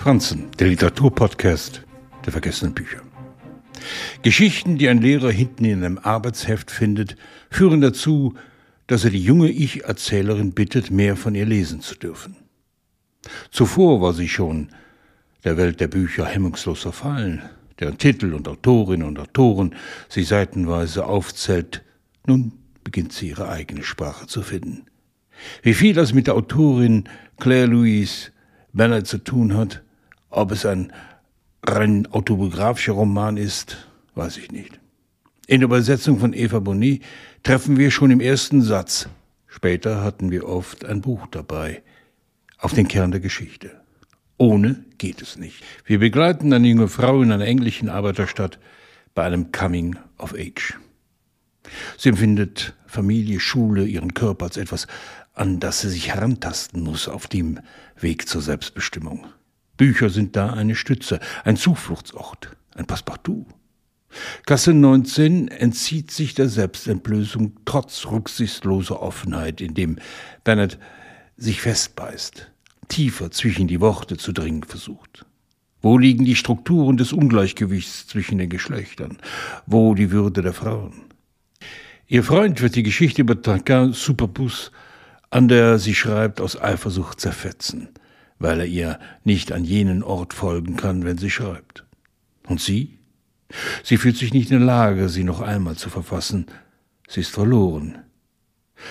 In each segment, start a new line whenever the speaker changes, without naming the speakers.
Franzen, der Literaturpodcast der vergessenen Bücher. Geschichten, die ein Lehrer hinten in einem Arbeitsheft findet, führen dazu, dass er die junge Ich-Erzählerin bittet, mehr von ihr lesen zu dürfen. Zuvor war sie schon der Welt der Bücher hemmungslos verfallen, deren Titel und Autorinnen und Autoren sie seitenweise aufzählt. Nun beginnt sie ihre eigene Sprache zu finden. Wie viel das mit der Autorin Claire Louise Bennett zu tun hat, ob es ein rein autobiografischer Roman ist, weiß ich nicht. In der Übersetzung von Eva Boni treffen wir schon im ersten Satz, später hatten wir oft ein Buch dabei, auf den Kern der Geschichte. Ohne geht es nicht. Wir begleiten eine junge Frau in einer englischen Arbeiterstadt bei einem Coming of Age. Sie empfindet Familie, Schule, ihren Körper als etwas, an das sie sich herantasten muss auf dem Weg zur Selbstbestimmung. Bücher sind da eine Stütze, ein Zufluchtsort, ein Passepartout. Kasse 19 entzieht sich der Selbstentblößung trotz rücksichtsloser Offenheit, indem Bennett sich festbeißt, tiefer zwischen die Worte zu dringen versucht. Wo liegen die Strukturen des Ungleichgewichts zwischen den Geschlechtern? Wo die Würde der Frauen? Ihr Freund wird die Geschichte über Tranquin Superbus, an der sie schreibt, aus Eifersucht zerfetzen, weil er ihr nicht an jenen Ort folgen kann, wenn sie schreibt. Und sie? Sie fühlt sich nicht in der Lage, sie noch einmal zu verfassen. Sie ist verloren.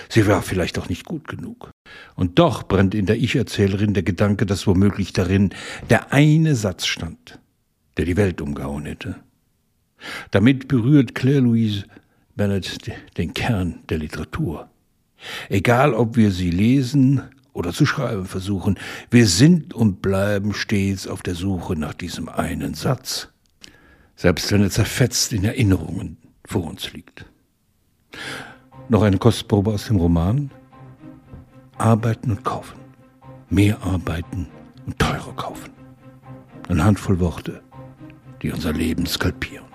Sie war vielleicht auch nicht gut genug. Und doch brennt in der Ich-Erzählerin der Gedanke, dass womöglich darin der eine Satz stand, der die Welt umgehauen hätte. Damit berührt Claire Louise Bennett den Kern der Literatur. Egal, ob wir sie lesen oder zu schreiben versuchen, wir sind und bleiben stets auf der Suche nach diesem einen Satz, selbst wenn er zerfetzt in Erinnerungen vor uns liegt. Noch eine Kostprobe aus dem Roman. Arbeiten und kaufen. Mehr arbeiten und teurer kaufen. Eine Handvoll Worte, die unser Leben skalpieren.